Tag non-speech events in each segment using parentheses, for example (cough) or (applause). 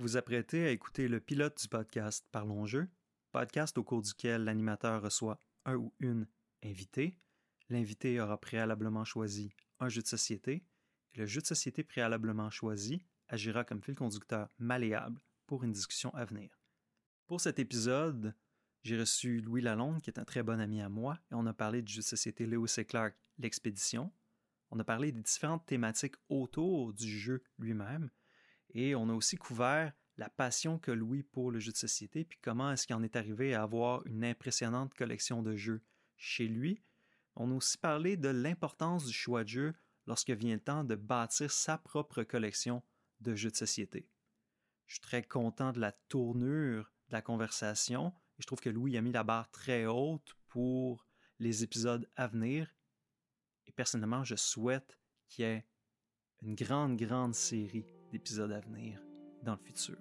Vous apprêtez à écouter le pilote du podcast Parlons Jeu, podcast au cours duquel l'animateur reçoit un ou une invité. L'invité aura préalablement choisi un jeu de société et le jeu de société préalablement choisi agira comme fil conducteur malléable pour une discussion à venir. Pour cet épisode, j'ai reçu Louis Lalonde, qui est un très bon ami à moi, et on a parlé du jeu de société Lewis et Clark, L'Expédition. On a parlé des différentes thématiques autour du jeu lui-même, et on a aussi couvert la passion que Louis pour le jeu de société, puis comment est-ce qu'il en est arrivé à avoir une impressionnante collection de jeux chez lui. On a aussi parlé de l'importance du choix de jeu lorsque vient le temps de bâtir sa propre collection de jeux de société. Je suis très content de la tournure de la conversation et je trouve que Louis a mis la barre très haute pour les épisodes à venir. Et personnellement, je souhaite qu'il y ait une grande, grande série d'épisodes à venir dans le futur.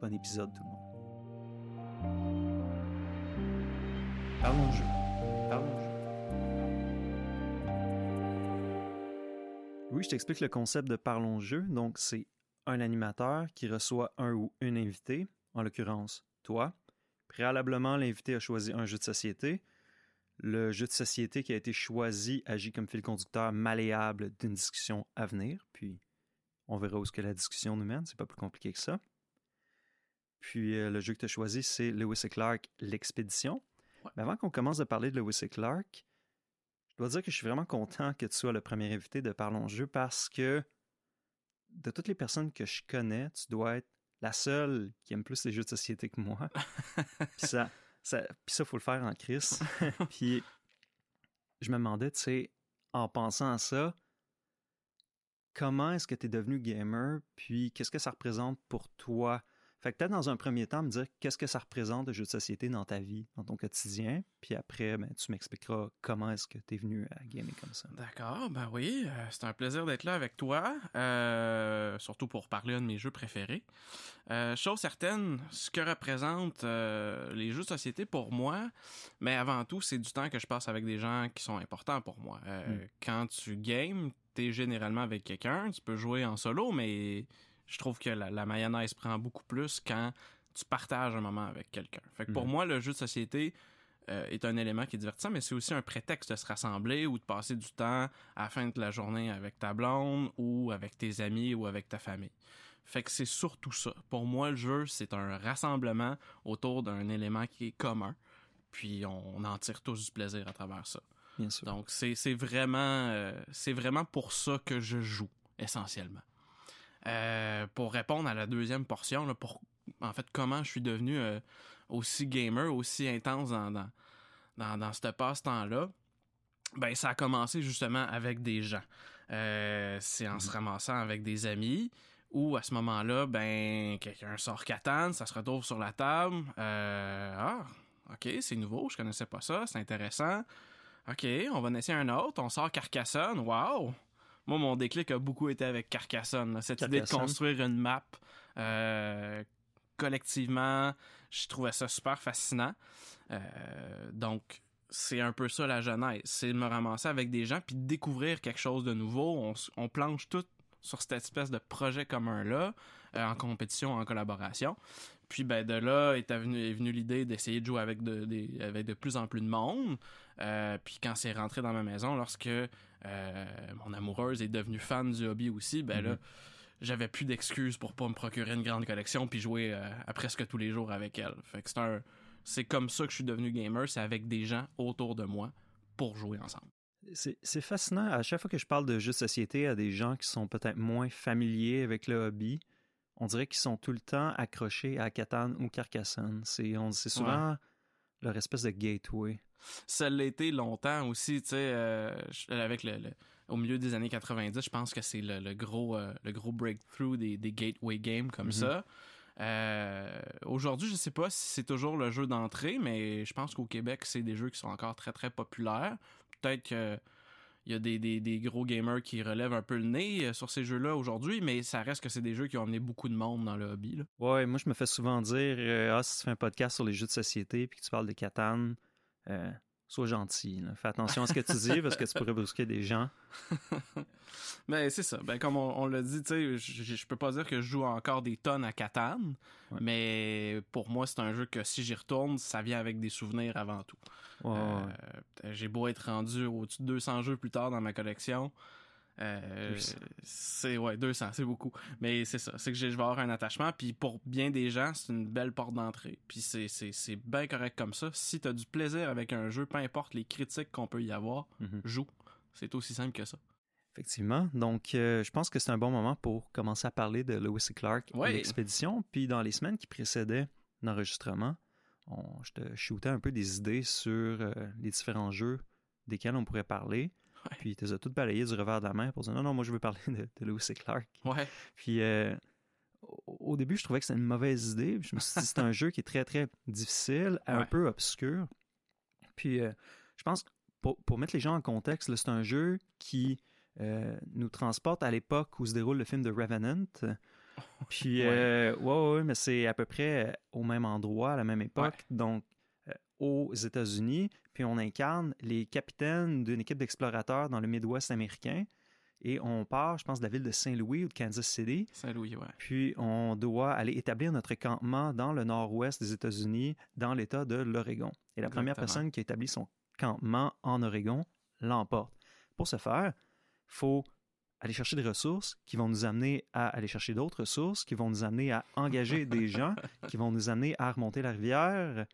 Bon épisode tout le monde. Parlons jeu. Parlons jeu. Oui, je t'explique le concept de Parlons jeu. Donc, c'est un animateur qui reçoit un ou une invité, en l'occurrence toi. Préalablement, l'invité a choisi un jeu de société. Le jeu de société qui a été choisi agit comme fil conducteur malléable d'une discussion à venir. Puis, on verra où ce que la discussion nous mène. C'est pas plus compliqué que ça. Puis euh, le jeu que tu as choisi, c'est Lewis et Clark, l'expédition. Mais avant qu'on commence à parler de Lewis et Clark, je dois dire que je suis vraiment content que tu sois le premier invité de Parlons Jeu parce que de toutes les personnes que je connais, tu dois être la seule qui aime plus les jeux de société que moi. (laughs) puis ça, ça, puis ça, faut le faire en crise. (laughs) puis je me demandais, tu sais, en pensant à ça, comment est-ce que tu es devenu gamer, puis qu'est-ce que ça représente pour toi? Fait que peut-être dans un premier temps, me dire qu'est-ce que ça représente le jeu de société dans ta vie, dans ton quotidien, puis après, ben, tu m'expliqueras comment est-ce que tu es venu à gamer comme ça. D'accord, ben oui, euh, c'est un plaisir d'être là avec toi, euh, surtout pour parler de mes jeux préférés. Euh, chose certaine, ce que représentent les jeux de société pour moi, mais avant tout, c'est du temps que je passe avec des gens qui sont importants pour moi. Mm. Quand tu games, t'es généralement avec quelqu'un, tu peux jouer en solo, mais je trouve que la, mayonnaise prend beaucoup plus quand tu partages un moment avec quelqu'un. Fait que pour mhm. moi, le jeu de société euh, est un élément qui est divertissant, mais c'est aussi un prétexte de se rassembler ou de passer du temps à la fin de la journée avec ta blonde ou avec tes amis ou avec ta famille. Fait que c'est surtout ça. Pour moi, le jeu, c'est un rassemblement autour d'un élément qui est commun. Puis on, en tire tous du plaisir à travers ça. Bien sûr. Donc c'est vraiment euh, c'est vraiment pour ça que je joue essentiellement. Euh, pour répondre à la deuxième portion, là, pour en fait comment je suis devenu euh, aussi gamer, aussi intense dans, dans, dans, dans ce passe-temps-là. Ben, ça a commencé justement avec des gens. C'est en se mhm. ramassant avec des amis ou à ce moment-là, ben, quelqu'un sort Catane, ça se retrouve sur la table. ah, ok, c'est nouveau, je connaissais pas ça, c'est intéressant. Ok, on va en essayer un autre, on sort Carcassonne, wow! moi, mon déclic a beaucoup été avec Carcassonne. Cette idée de construire une map euh, collectivement, je trouvais ça super fascinant. Euh, donc, c'est un peu ça la genèse. C'est de me ramasser avec des gens puis de découvrir quelque chose de nouveau. On, on planche tout sur cette espèce de projet commun-là, euh, en compétition, en collaboration. Puis ben de là est venue, est l'idée d'essayer de jouer avec de, avec de plus en plus de monde. Euh, puis quand c'est rentré dans ma maison, lorsque euh, mon amoureuse est devenue fan du hobby aussi, ben là, mhm. j'avais plus d'excuses pour pas me procurer une grande collection puis jouer à presque tous les jours avec elle. Fait que c'est un, c'est comme ça que je suis devenu gamer, c'est avec des gens autour de moi pour jouer ensemble. C'est fascinant. À chaque fois que je parle de jeux de société à des gens qui sont peut-être moins familiers avec le hobby, on dirait qu'ils sont tout le temps accrochés à Catan ou Carcassonne. C'est souvent leur espèce de gateway. Ça l'a été longtemps aussi, tu sais, euh, avec le, au milieu des années 90, je pense que c'est le, gros euh, le gros breakthrough des, gateway games comme mm-hmm. ça. Euh, aujourd'hui, je sais pas si c'est toujours le jeu d'entrée, mais je pense qu'au Québec, c'est des jeux qui sont encore très très populaires peut-être qu'il y a des, gros gamers qui relèvent un peu le nez euh, sur ces jeux-là aujourd'hui, mais ça reste que c'est des jeux qui ont amené beaucoup de monde dans le hobby. Là. Ouais, moi je me fais souvent dire euh, Ah, si tu fais un podcast sur les jeux de société puis que tu parles de Catan, euh, sois gentil. Fais attention à ce que tu dis parce que tu pourrais brusquer des gens. (laughs) ben, c'est ça. Ben, comme on, l'a dit, tu sais, je, peux pas dire que je joue encore des tonnes à Catan, mais pour moi, c'est un jeu que si j'y retourne, ça vient avec des souvenirs avant tout. Euh, j'ai beau être rendu au-dessus de 200 jeux plus tard dans ma collection. Euh, c'est ouais 200 c'est beaucoup mais c'est ça c'est que je vais avoir un attachement puis pour bien des gens c'est une belle porte d'entrée puis c'est c'est bien correct comme ça si tu as du plaisir avec un jeu peu importe les critiques qu'on peut y avoir mhm. joue c'est aussi simple que ça Effectivement. Donc, euh, je pense que c'est un bon moment pour commencer à parler de Lewis et Clark et l'expédition. Puis, dans les semaines qui précédaient l'enregistrement, je te shootais un peu des idées sur euh, les différents jeux desquels on pourrait parler. Puis tu les as toutes balayées du revers de la main pour dire non, non, moi je veux parler de, Lewis et Clark. Ouais. Puis euh, au début, je trouvais que c'était une mauvaise idée. je me suis dit c'est un (laughs) jeu qui est très, très difficile, un peu obscur. Puis euh, je pense pour, pour mettre les gens en contexte, c'est un jeu qui nous transporte à l'époque où se déroule le film de Revenant. Puis, ouais. ouais, mais c'est à peu près au même endroit, à la même époque. Donc, aux États-Unis, puis on incarne les capitaines d'une équipe d'explorateurs dans le Midwest américain. Et on part, je pense, de la ville de Saint-Louis ou de Kansas City. Saint-Louis, ouais. Puis on doit aller établir notre campement dans le nord-ouest des États-Unis, dans l'État de l'Oregon. Et la première personne qui a établi son campement en Oregon l'emporte. Pour ce faire, il faut aller chercher des ressources qui vont nous amener à aller chercher d'autres ressources, qui vont nous amener à engager des (laughs) gens, qui vont nous amener à remonter la rivière,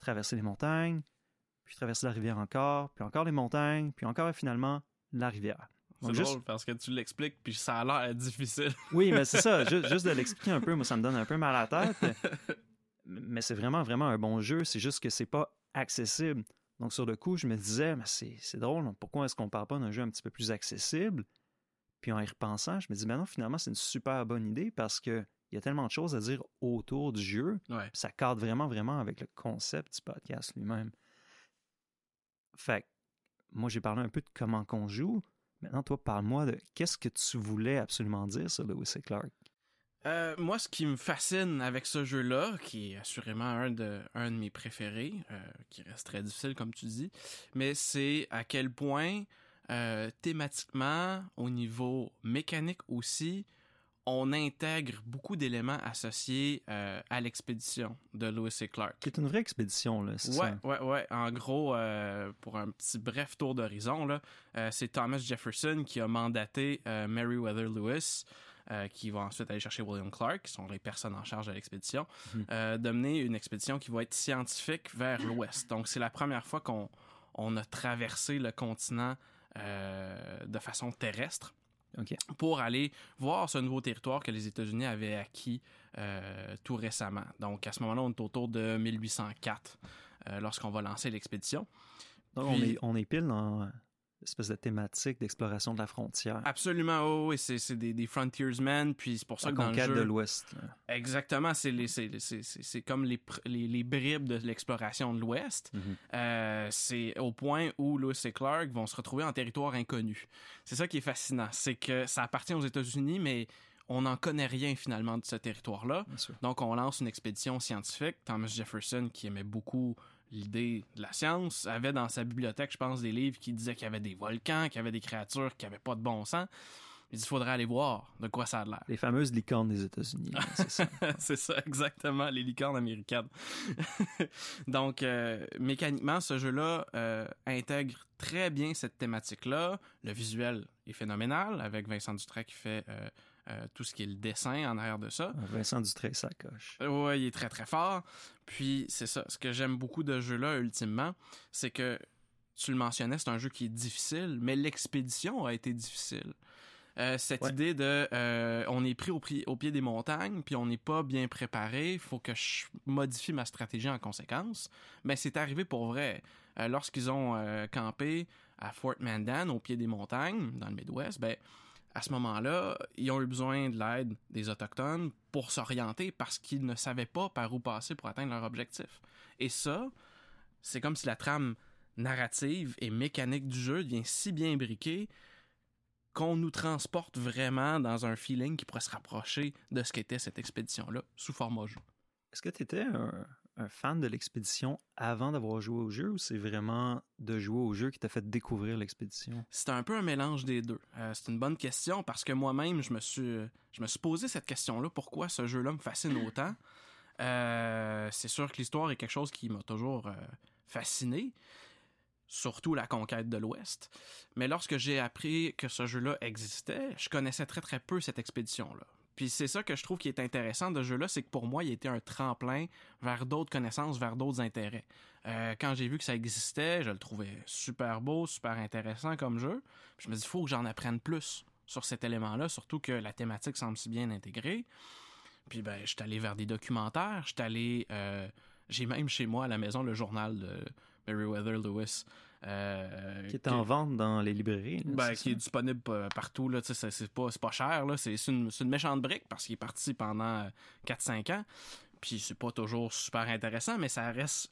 traverser les montagnes, puis traverser la rivière encore, puis encore les montagnes, puis encore finalement la rivière. C'est drôle parce que tu l'expliques, puis ça a l'air difficile. (laughs) oui, mais c'est ça. (laughs) Juste, de l'expliquer un peu, moi, ça me donne un peu mal à la tête. mais c'est vraiment, vraiment un bon jeu. C'est juste que c'est pas accessible. Donc, sur le coup, je me disais, mais c'est drôle, pourquoi est-ce qu'on parle pas d'un jeu un petit peu plus accessible? Puis en y repensant, je me dis, ben non, finalement, c'est une super bonne idée parce que il y a tellement de choses à dire autour du jeu. Ça cadre vraiment, vraiment avec le concept du podcast lui-même. Fait moi, j'ai parlé un peu de comment qu'on joue. Maintenant, toi, parle-moi de qu'est-ce que tu voulais absolument dire sur Lewis et Clark. Euh, moi, ce qui me fascine avec ce jeu-là, qui est assurément un de, un de mes préférés, euh, qui reste très difficile, comme tu dis, mais c'est à quel point, euh, thématiquement, au niveau mécanique aussi, on intègre beaucoup d'éléments associés euh, à l'expédition de Lewis et Clark. C'est une vraie expédition, là, c'est ouais, ça? Ouais, ouais. En gros, euh, pour un petit bref tour d'horizon, là, euh, c'est Thomas Jefferson qui a mandaté Meriwether Lewis, qui va ensuite aller chercher William Clark, qui sont les personnes en charge de l'expédition, mhm. de mener une expédition qui va être scientifique vers l'ouest. Donc, c'est la première fois qu'on on a traversé le continent de façon terrestre pour aller voir ce nouveau territoire que les États-Unis avaient acquis euh, tout récemment. Donc à ce moment-là, on est autour de 1804 euh, lorsqu'on va lancer l'expédition. on, est, on est pile dans espèce de thématique d'exploration de la frontière. Absolument, oh, oui, c'est des, des frontiersmen, puis c'est pour ça que dans le jeu... de l'Ouest. Exactement, c'est comme les, les, les, bribes de l'exploration de l'Ouest. Mhm. Euh, c'est au point où Lewis et Clark vont se retrouver en territoire inconnu. C'est ça qui est fascinant, c'est que ça appartient aux États-Unis, mais on n'en connaît rien finalement de ce territoire-là. Donc on lance une expédition scientifique. Thomas Jefferson, qui aimait beaucoup l'idée de la science, avait dans sa bibliothèque, je pense, des livres qui disaient qu'il y avait des volcans, qu'il y avait des créatures qui n'avaient pas de bon sens. Il dit, il faudrait aller voir de quoi ça a l'air. Les fameuses licornes des États-Unis. c'est ça. (laughs) ça, exactement, les licornes américaines. (laughs) Donc, euh, mécaniquement, ce jeu-là euh, intègre très bien cette thématique-là. Le visuel est phénoménal, avec Vincent Dutray qui fait euh, euh, tout ce qui est le dessin en arrière de ça. Vincent Dutré, ça coche. Oui, il est très très fort. Puis c'est ça, ce que j'aime beaucoup de ce jeu-là, ultimement, c'est que tu le mentionnais, c'est un jeu qui est difficile, mais l'expédition a été difficile. Euh, cette idée de euh, on est pris au, au, pied des montagnes puis on n'est pas bien préparé, il faut que je modifie ma stratégie en conséquence. Mais c'est arrivé pour vrai. Lorsqu'ils ont campé à Fort Mandan au pied des montagnes dans le Midwest, ben à ce moment-là, ils ont eu besoin de l'aide des Autochtones pour s'orienter parce qu'ils ne savaient pas par où passer pour atteindre leur objectif. Et ça, c'est comme si la trame narrative et mécanique du jeu devient si bien briquée qu'on nous transporte vraiment dans un feeling qui pourrait se rapprocher de ce qu'était cette expédition-là, sous format jeu. Est-ce que tu étais un, un fan de l'expédition avant d'avoir joué au jeu ou c'est vraiment de jouer au jeu qui t'a fait découvrir l'expédition? C'est un peu un mélange des deux. Euh, c'est une bonne question parce que moi-même, je me suis, je me suis posé cette question-là. Pourquoi ce jeu-là me fascine autant? Euh, c'est sûr que l'histoire est quelque chose qui m'a toujours euh, fasciné, surtout la conquête de l'Ouest. Mais lorsque j'ai appris que ce jeu-là existait, je connaissais très très peu cette expédition-là. Puis c'est ça que je trouve qui est intéressant de ce jeu-là, c'est que pour moi, il était un tremplin vers d'autres connaissances, vers d'autres intérêts. Euh, quand j'ai vu que ça existait, je le trouvais super beau, super intéressant comme jeu. Puis je me dis, il faut que j'en apprenne plus sur cet élément-là, surtout que la thématique semble si bien intégrée. Puis ben, je suis allé vers des documentaires, je suis allé... Euh, j'ai même chez moi à la maison le journal de Meriwether Lewis. Euh, qui est en vente dans les librairies. ben, qui est disponible partout. Là, c'est, pas, pas cher. Là, c'est, une, une, méchante brique parce qu'il est parti pendant 4-5 ans. Puis c'est pas toujours super intéressant, mais ça reste,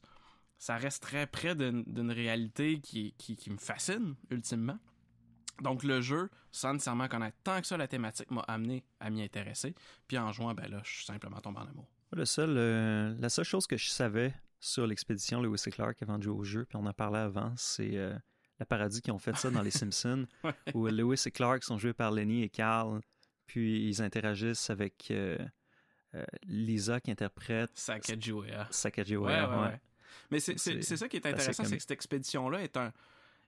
ça reste très près d'une, réalité qui, qui, qui, me fascine, ultimement. Donc le jeu, sans nécessairement connaître tant que ça la thématique, m'a amené à m'y intéresser. Puis en jouant, ben là, je suis simplement tombé en amour. Le seul, euh, la seule chose que je savais sur l'expédition Lewis et Clark avant de jouer au jeu, puis on en parlait avant, c'est euh, la parodie qui ont fait ça dans Les (laughs) Simpsons, où Lewis et Clark sont joués par Lenny et Carl, puis ils interagissent avec euh, euh, Lisa qui interprète Sacagawea. Sacagawea, ouais, ouais, Mais c'est ça qui est intéressant, c'est que cette expédition-là est un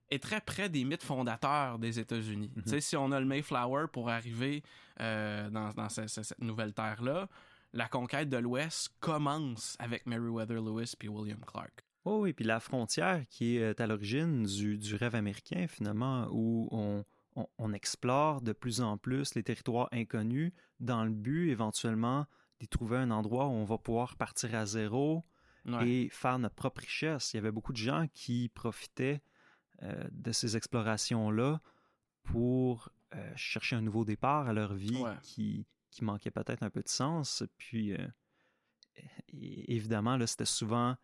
est très près des mythes fondateurs des États-Unis. Tu sais, mhm. Si on a le Mayflower pour arriver dans, dans cette nouvelle terre-là, la conquête de l'Ouest commence avec Meriwether Lewis puis William Clark. Oh oui, puis la frontière qui est à l'origine du, rêve américain, finalement, où on, explore de plus en plus les territoires inconnus dans le but éventuellement d'y trouver un endroit où on va pouvoir partir à zéro et faire notre propre richesse. Il y avait beaucoup de gens qui profitaient euh, de ces explorations-là pour euh, chercher un nouveau départ à leur vie qui, qui manquait peut-être un peu de sens. Puis, euh, évidemment, là, c'était souvent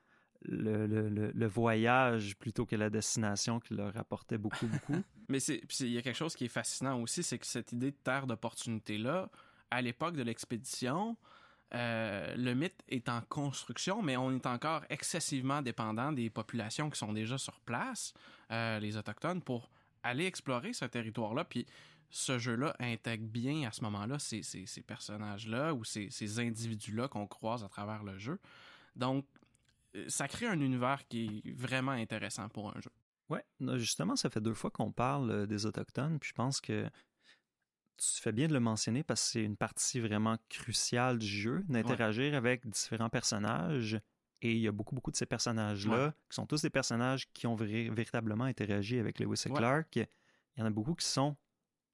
le, le, le, voyage plutôt que la destination qui leur apportait beaucoup, (laughs) beaucoup. Mais il y a quelque chose qui est fascinant aussi, c'est que cette idée de terre d'opportunité-là, à l'époque de l'expédition, euh, le mythe est en construction, mais on est encore excessivement dépendant des populations qui sont déjà sur place, euh, les Autochtones, pour aller explorer ce territoire-là. Puis ce jeu-là intègre bien à ce moment-là ces, ces, personnages-là ou ces, ces individus-là qu'on croise à travers le jeu. Donc, euh, ça crée un univers qui est vraiment intéressant pour un jeu. Ouais, justement, ça fait deux fois qu'on parle euh, des Autochtones, puis je pense que tu fais bien de le mentionner parce que c'est une partie vraiment cruciale du jeu, d'interagir avec différents personnages. Et il y a beaucoup, beaucoup de ces personnages-là, qui sont tous des personnages qui ont véritablement interagi avec Lewis et Clark. Il y en a beaucoup qui sont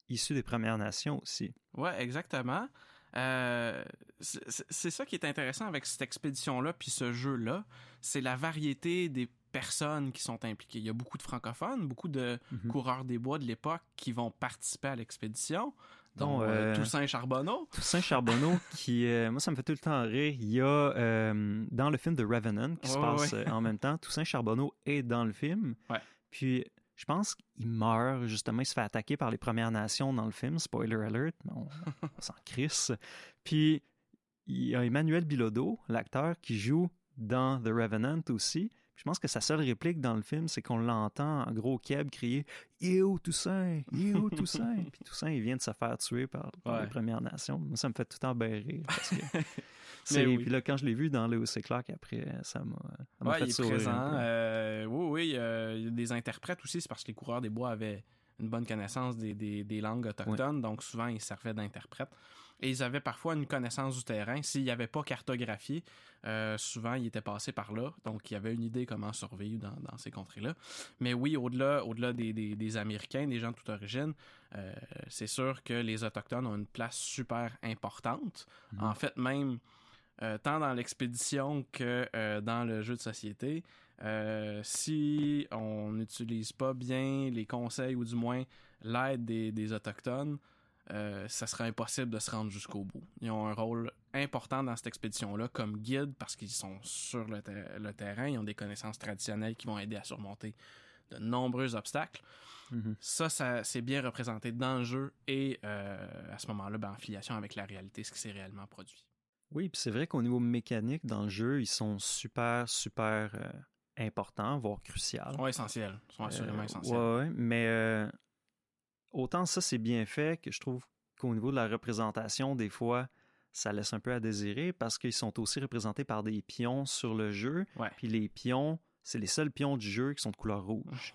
issus des Premières Nations aussi. Ouais, exactement. Euh, c'est ça qui est intéressant avec cette expédition-là, puis ce jeu-là, c'est la variété des personnes qui sont impliquées. Il y a beaucoup de francophones, beaucoup de mhm. coureurs des bois de l'époque qui vont participer à l'expédition. dont euh, Toussaint Charbonneau. Toussaint Charbonneau, (laughs) qui, euh, moi, ça me fait tout le temps rire. Il y a, dans le film de Revenant, qui se passe en même temps, Toussaint Charbonneau est dans le film. Ouais. Puis je pense qu'il meurt, justement, il se fait attaquer par les Premières Nations dans le film, spoiler alert, mais on, s'en (laughs) crisse. Puis il y a Emmanuel Bilodeau, l'acteur, qui joue dans The Revenant aussi. Je pense que sa seule réplique dans le film, c'est qu'on l'entend en gros keb crier Yo Toussaint, Yo Toussaint. (laughs) Puis Toussaint, il vient de se faire tuer par, les Premières Nations. Moi, ça me fait tout le temps rire parce que (laughs) oui. Puis là, quand je l'ai vu dans Lewis et Clark, après, ça m'a ouais, fait il est présent. Euh, oui, oui, il y a des interprètes aussi, c'est parce que les coureurs des bois avaient une bonne connaissance des, des, des langues autochtones, donc souvent ils servaient d'interprètes. Et ils avaient parfois une connaissance du terrain. S'il n'y avait pas cartographié, euh, souvent ils étaient passés par là, donc il y avait une idée comment survivre dans, dans ces contrées-là. Mais oui, au-delà au des, des, des, Américains, des gens de toute origine, euh, c'est sûr que les Autochtones ont une place super importante. Mm-hmm. En fait, même euh, tant dans l'expédition que euh, dans le jeu de société. Euh, si on n'utilise pas bien les conseils ou du moins l'aide des, autochtones, ça sera impossible de se rendre jusqu'au bout. Ils ont un rôle important dans cette expédition-là comme guide parce qu'ils sont sur le, terrain, ils ont des connaissances traditionnelles qui vont aider à surmonter de nombreux obstacles. Mm-hmm. Ça, ça c'est bien représenté dans le jeu et à ce moment-là, ben, en filiation avec la réalité, ce qui s'est réellement produit. Oui, puis c'est vrai qu'au niveau mécanique, dans le jeu, ils sont super, super euh, importants, voire cruciaux. Oui, essentiels. Ils sont assurément Euh, essentiels. ouais, mais euh, autant ça, c'est bien fait que je trouve qu'au niveau de la représentation, des fois, ça laisse un peu à désirer parce qu'ils sont aussi représentés par des pions sur le jeu. Ouais. Puis les pions, c'est les seuls pions du jeu qui sont de couleur rouge.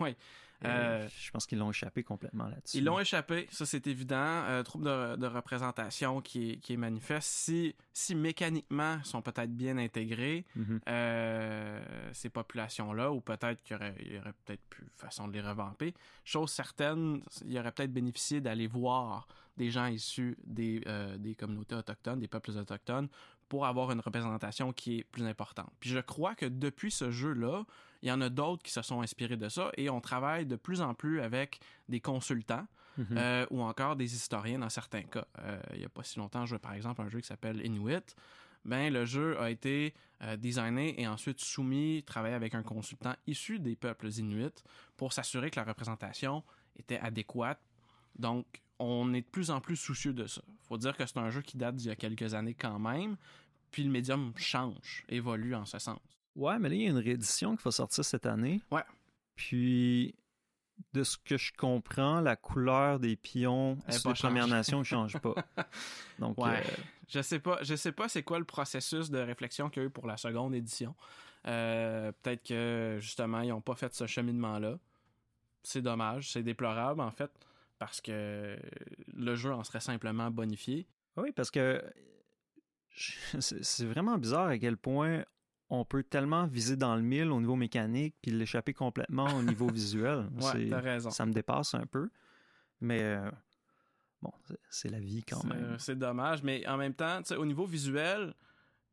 Et Euh, je pense qu'ils l'ont échappé complètement là-dessus. Ils l'ont échappé, ça c'est évident. Euh, trouble de, de représentation qui est, qui est manifeste. Si, si mécaniquement ils sont peut-être bien intégrés, Mhm. euh, ces populations-là, ou peut-être qu'il y aurait, aurait peut-être plus façon de les revamper. Chose certaine, il y aurait peut-être bénéficié d'aller voir des gens issus des, euh, des communautés autochtones, des peuples autochtones, pour avoir une représentation qui est plus importante. Puis je crois que depuis ce jeu-là, il y en a d'autres qui se sont inspirés de ça et on travaille de plus en plus avec des consultants Mhm. euh, ou encore des historiens dans certains cas. Euh, il n'y a pas si longtemps, je jouais par exemple un jeu qui s'appelle Inuit. Ben, le jeu a été euh, designé et ensuite soumis, travaillé avec un consultant issu des peuples inuits pour s'assurer que la représentation était adéquate. Donc, on est de plus en plus soucieux de ça. faut dire que c'est un jeu qui date d'il y a quelques années quand même, puis le médium change, évolue en ce sens. Ouais, mais là, il y a une réédition qui va sortir cette année. Ouais. Puis, de ce que je comprends, la couleur des pions Elle les Premières. Nations ne change pas. (laughs) Donc, Ouais. euh, Je sais pas, je sais pas c'est quoi le processus de réflexion qu'il y a eu pour la seconde édition. Euh, Peut-être que justement ils ont pas fait ce cheminement-là. C'est dommage, c'est déplorable en fait parce que le jeu en serait simplement bonifié. oui, parce que c'est vraiment bizarre à quel point on peut tellement viser dans le mille au niveau mécanique puis l'échapper complètement au niveau (laughs) visuel. Ouais, C'est- t'as raison. ça me dépasse un peu. Mais euh, bon, c'est- la vie quand même. C'est dommage, mais en même temps, au niveau visuel,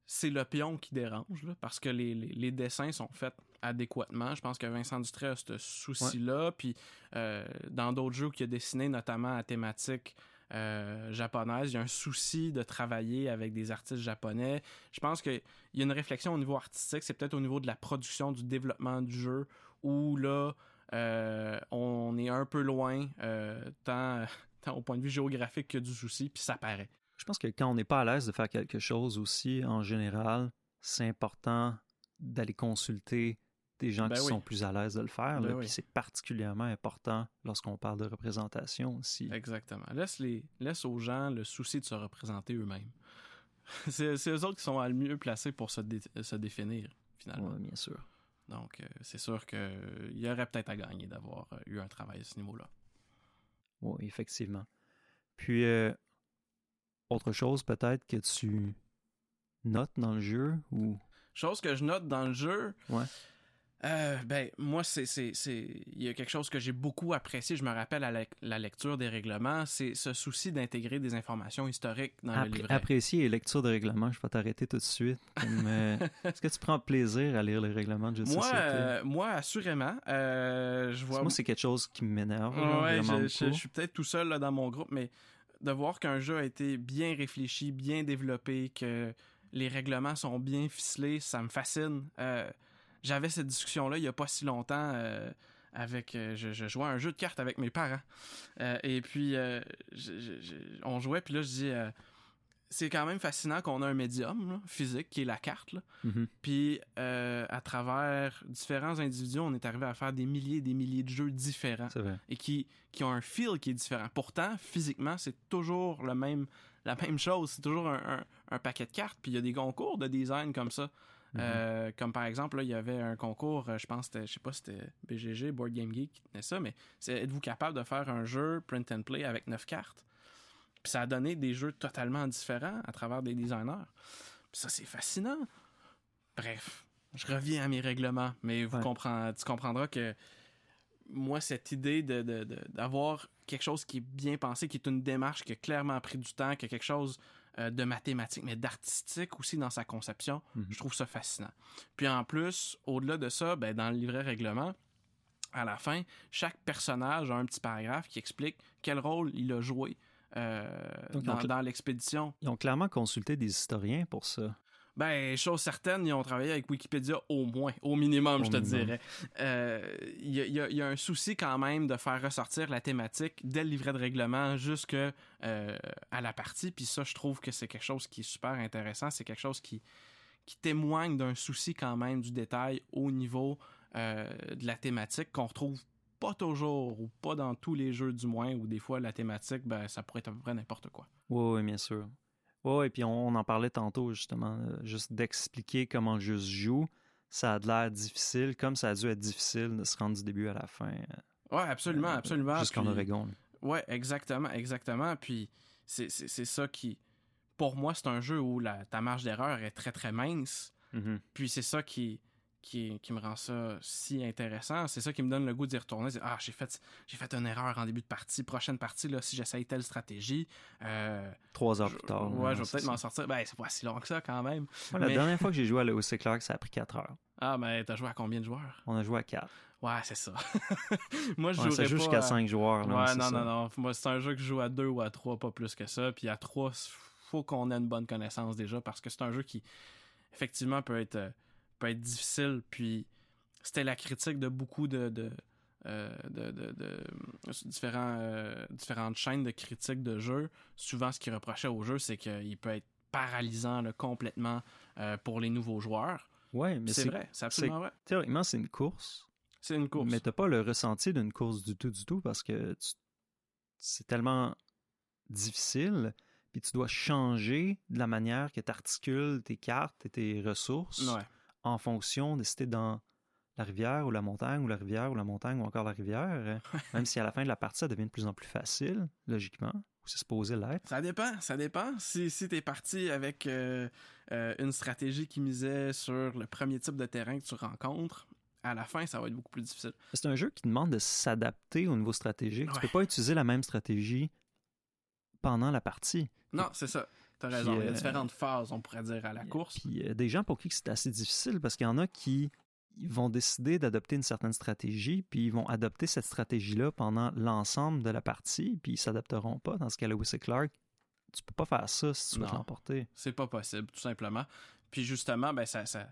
c'est le pion qui dérange, là, parce que les, les- les dessins sont faits adéquatement. Je pense que Vincent Dutré a ce souci-là. Puis euh, dans d'autres jeux qu'il a dessiné, notamment à thématique euh, japonaise, il y a un souci de travailler avec des artistes japonais. Je pense qu'il y a une réflexion au niveau artistique, c'est peut-être au niveau de la production, du développement du jeu, où là, euh, on est un peu loin, euh, tant, (laughs) tant au point de vue géographique que du souci, puis ça paraît. Je pense que quand on n'est pas à l'aise de faire quelque chose aussi, en général, c'est important d'aller consulter des gens Ben qui oui. sont plus à l'aise de le faire. Ben là, oui. Puis c'est particulièrement important lorsqu'on parle de représentation aussi. Exactement. Laisse, les, laisse aux gens le souci de se représenter eux-mêmes. (laughs) c'est, c'est eux autres qui sont le mieux placés pour se, dé- se définir, finalement. Ouais, bien sûr. Donc, euh, c'est sûr qu'il y aurait peut-être à gagner d'avoir euh, eu un travail à ce niveau-là. Oui, effectivement. Puis, euh, autre chose peut-être que tu notes dans le jeu ou? Chose que je note dans le jeu? Ouais. Euh, ben, moi, c'est, c'est, c'est, il y a quelque chose que j'ai beaucoup apprécié. Je me rappelle à la, la lecture des règlements, c'est ce souci d'intégrer des informations historiques dans le Appré- livret. apprécier les lectures de règlement, je vais t'arrêter tout de suite. Euh, (laughs) Est-ce que tu prends plaisir à lire les règlements de jeux de Moi, société? euh, moi, assurément, euh, je vois. Moi, c'est quelque chose qui m'énerve. Ouais, je, je suis peut-être tout seul là, dans mon groupe, mais de voir qu'un jeu a été bien réfléchi, bien développé, que les règlements sont bien ficelés, ça me fascine. J'avais cette discussion-là il y a pas si longtemps euh, avec. euh, je, je jouais à un jeu de cartes avec mes parents. Euh, et puis, euh, je- je- je- on jouait, puis là, je dis. euh, c'est quand même fascinant qu'on a un médium là, physique qui est la carte. là. Mhm. Puis à travers différents individus, on est arrivé à faire des milliers et des milliers de jeux différents C'est vrai. et qui, qui ont un feel qui est différent. Pourtant, physiquement, c'est toujours le même, la même chose. C'est toujours un, un- un paquet de cartes. Puis il y a des concours de design comme ça. Mhm. Euh, comme par exemple, là, il y avait un concours, euh, je pense, que c'était- je sais pas si c'était BGG, Board Game Geek qui tenait ça, mais c'est êtes-vous capable de faire un jeu print and play avec neuf cartes? Puis ça a donné des jeux totalement différents à travers des designers. Puis ça, c'est fascinant. Bref, je reviens à mes règlements, mais vous Ouais. comprends- tu comprendras que moi, cette idée de, d'avoir quelque chose qui est bien pensé, qui est une démarche qui a clairement pris du temps, qui a quelque chose euh, de mathématique, mais d'artistique aussi dans sa conception, Mhm. je trouve ça fascinant. Puis en plus, au-delà de ça, ben, dans le livret règlement, à la fin, chaque personnage a un petit paragraphe qui explique quel rôle il a joué euh, Donc, dans, donc, dans l'expédition. Ils ont clairement consulté des historiens pour ça. Ben, chose certaine, ils ont travaillé avec Wikipédia au moins, au minimum, Au je te minimum. dirais. Euh, Il y, a- il y a- il y a un souci quand même de faire ressortir la thématique dès le livret de règlement jusque euh, à la partie. Puis ça, je trouve que c'est quelque chose qui est super intéressant. C'est quelque chose qui, qui témoigne d'un souci quand même du détail au niveau euh, de la thématique qu'on retrouve pas toujours ou pas dans tous les jeux du moins où des fois la thématique ben ça pourrait être à peu près n'importe quoi. Oui, oui, bien sûr. Oui, et puis on, on en parlait tantôt, justement, euh, juste d'expliquer comment le jeu se joue. Ça a de l'air difficile, comme ça a dû être difficile de se rendre du début à la fin. euh, Ouais, absolument, absolument. Jusqu'en Oregon. Ouais, exactement, exactement. Puis c'est ça qui, pour moi, c'est un jeu où la, ta marge d'erreur est très très mince. Mhm. Puis c'est ça qui, qui, qui me rend ça si intéressant. C'est ça qui me donne le goût d'y retourner. C'est, ah, j'ai fait, j'ai fait une erreur en début de partie. Prochaine partie, là, si j'essaye telle stratégie, euh, Trois heures je- plus tard. ouais, je vais peut-être m'en sortir. Ben, c'est pas si long que ça quand même. La mais- dernière fois que j'ai (laughs) joué à et Clark, ça a pris quatre heures. Ah, mais t'as joué à combien de joueurs? On a joué à quatre. Ouais, c'est ça. (laughs) moi, je Ouais, ça jouerais joue pas jusqu'à à- cinq joueurs. là, Ouais, non, ça. non, non. Moi, c'est un jeu que je joue à deux ou à trois, pas plus que ça. Puis à trois, faut qu'on ait une bonne connaissance déjà parce que c'est un jeu qui, effectivement, peut être, euh, peut être difficile. Puis c'était la critique de beaucoup de. de euh, de, de- de- différents, euh, différentes chaînes de critiques de jeux. Souvent, ce qu'ils reprochaient au jeu, c'est qu'il peut être paralysant là, complètement euh, pour les nouveaux joueurs. Ouais, mais C'est vrai, c'est absolument vrai. théoriquement, c'est une course. C'est une course. Mais t'as pas le ressenti d'une course du tout, du tout, parce que c'est tellement difficile, puis tu dois changer de la manière que tu articules tes cartes et tes ressources Ouais. En fonction de si t'es dans la rivière ou la montagne ou la rivière ou la montagne ou encore la rivière, euh, même si à la fin de la partie, ça devient de plus en plus facile, logiquement, ou c'est supposé l'être. Ça dépend, ça dépend. Si, si t'es parti avec euh, euh, une stratégie qui misait sur le premier type de terrain que tu rencontres, à la fin, ça va être beaucoup plus difficile. C'est un jeu qui demande de s'adapter au niveau stratégique. Tu Ouais. peux pas utiliser la même stratégie pendant la partie. Non, c'est ça. T'as Puis, raison. Il y a euh, différentes phases, on pourrait dire, à la course. Puis euh, des gens pour qui c'est assez difficile parce qu'il y en a qui ils vont décider d'adopter une certaine stratégie, puis ils vont adopter cette stratégie-là pendant l'ensemble de la partie, puis ils s'adapteront pas. Dans ce cas-là, et Clark, tu peux pas faire ça si tu veux l'emporter. C'est pas possible, tout simplement. Puis justement, ben ça, ça,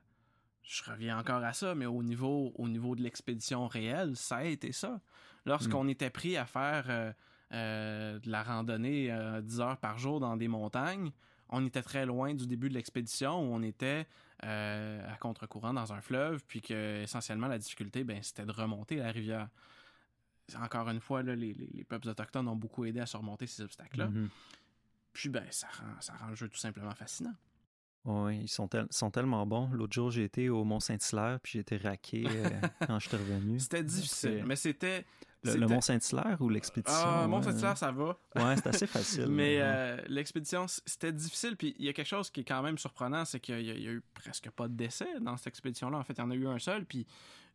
je reviens encore à ça, mais au niveau, au niveau de l'expédition réelle, ça a été ça. Lorsqu'on était pris à faire euh, euh, de la randonnée euh, 10 heures par jour dans des montagnes, on était très loin du début de l'expédition où on était euh, à contre-courant dans un fleuve, puis que essentiellement la difficulté, ben, c'était de remonter la rivière. Encore une fois, là, les, les- les peuples autochtones ont beaucoup aidé à surmonter ces obstacles-là. Mhm. Puis ben, ça rend, ça rend le jeu tout simplement fascinant. Oui, ils sont, tel- sont tellement bons. L'autre jour, j'ai été au Mont-Saint-Hilaire, puis j'ai été raqué euh, (laughs) quand je suis revenu. C'était difficile, mais c'était. Le, le Mont-Saint-Hilaire ou l'expédition? Ah, euh, Mont-Saint-Hilaire, ça va. Ouais, c'est assez facile. (laughs) Mais euh, l'expédition, c'était difficile. Puis il y a quelque chose qui est quand même surprenant, c'est qu'il y, a- il y a eu presque pas de décès dans cette expédition-là. En fait, il y en a eu un seul. Puis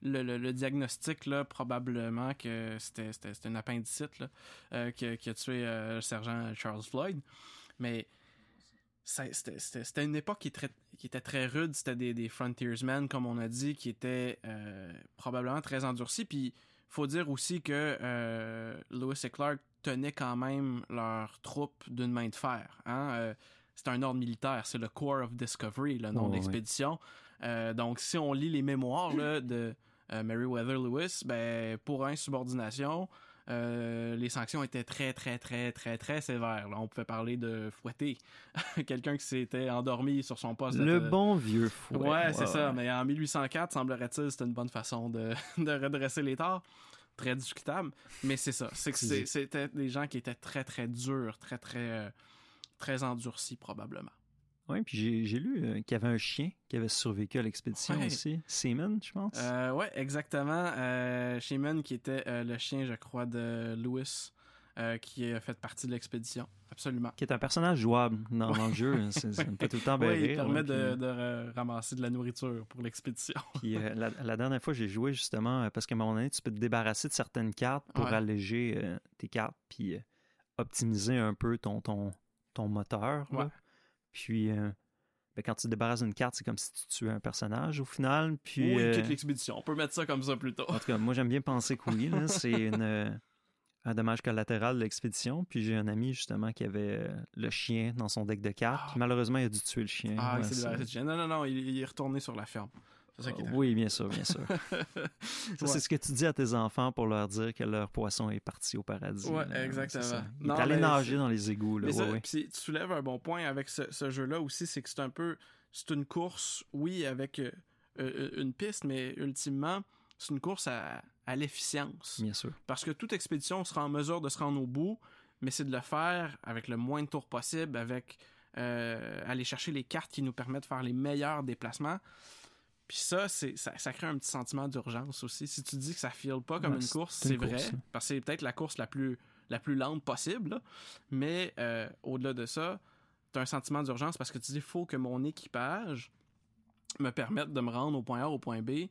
le, le- le diagnostic, là, probablement que c'était une appendicite là, euh, qui, a- qui a tué euh, le sergent Charles Floyd. Mais c'était une époque qui, est très- qui était très rude. C'était des, des frontiersmen, comme on a dit, qui étaient euh, probablement très endurcis. Puis faut dire aussi que euh, Lewis et Clark tenaient quand même leur troupe d'une main de fer. Hein? Euh, c'est un ordre militaire, c'est le Corps of Discovery, le nom Oh, de oui. l'expédition. Euh, donc, si on lit les mémoires là, de euh, Meriwether Lewis, ben, pour insubordination, euh, les sanctions étaient très, très, très, très, très sévères. là. On pouvait parler de fouetter (laughs) quelqu'un qui s'était endormi sur son poste. de- Le bon vieux fouet. Ouais, c'est ça. Mais en 1804, semblerait-il, c'était une bonne façon de, (laughs) de redresser les torts. Très discutable. Mais c'est ça. C'est que c'est- c'était des gens qui étaient très, très durs, très, très, euh, très endurcis, probablement. Ouais, puis j'ai- lu euh, qu'il y avait un chien qui avait survécu à l'expédition Ouais. aussi. Seaman, je pense. Euh, ouais, exactement. Euh, Shaman, qui était euh, le chien, je crois, de Lewis, euh, qui a fait partie de l'expédition. Absolument. Qui est un personnage jouable dans, dans le jeu. C'est- me fait tout le temps bien Oui, il permet de, ramasser de la nourriture pour l'expédition. (laughs) Puis euh, la, la dernière fois, j'ai joué justement parce qu'à un moment donné, tu peux te débarrasser de certaines cartes pour alléger euh, tes cartes puis euh, optimiser un peu ton, ton, ton moteur. là. Puis euh, ben, quand tu te débarrasses d'une carte, c'est comme si tu tuais un personnage au final. Puis, oui, il euh, quitte l'expédition. On peut mettre ça comme ça plutôt. en tout cas, moi j'aime bien penser que oui. c'est (laughs) euh, un dommage collatéral de l'expédition. Puis j'ai un ami justement qui avait le chien dans son deck de cartes. Ah. Puis malheureusement, il a dû tuer le chien. Ah, Ouais, chien. Non, non, non, il, il est retourné sur la ferme. Ça qui arrivé. Oui, bien sûr, bien sûr. (laughs) Ça, c'est ce que tu dis à tes enfants pour leur dire que leur poisson est parti au paradis. Là. exactement. Il Non, est allé nager dans les égouts. Là. Mais ça, ouais, tu soulèves un bon point avec ce, ce jeu-là aussi, c'est que c'est un peu, c'est une course, oui, avec euh, euh, une piste, mais ultimement, c'est une course à, à l'efficience. Bien sûr. Parce que toute expédition sera en mesure de se rendre au bout, mais c'est de le faire avec le moins de tours possible, avec euh, aller chercher les cartes qui nous permettent de faire les meilleurs déplacements. Puis ça, c'est ça, ça crée un petit sentiment d'urgence aussi. Si tu dis que ça file pas comme Ouais, une course, c'est vrai, parce que c'est peut-être la course la plus la plus lente possible. là. Mais euh, au-delà de ça, tu as un sentiment d'urgence parce que tu dis faut que mon équipage me permette de me rendre au point A au point B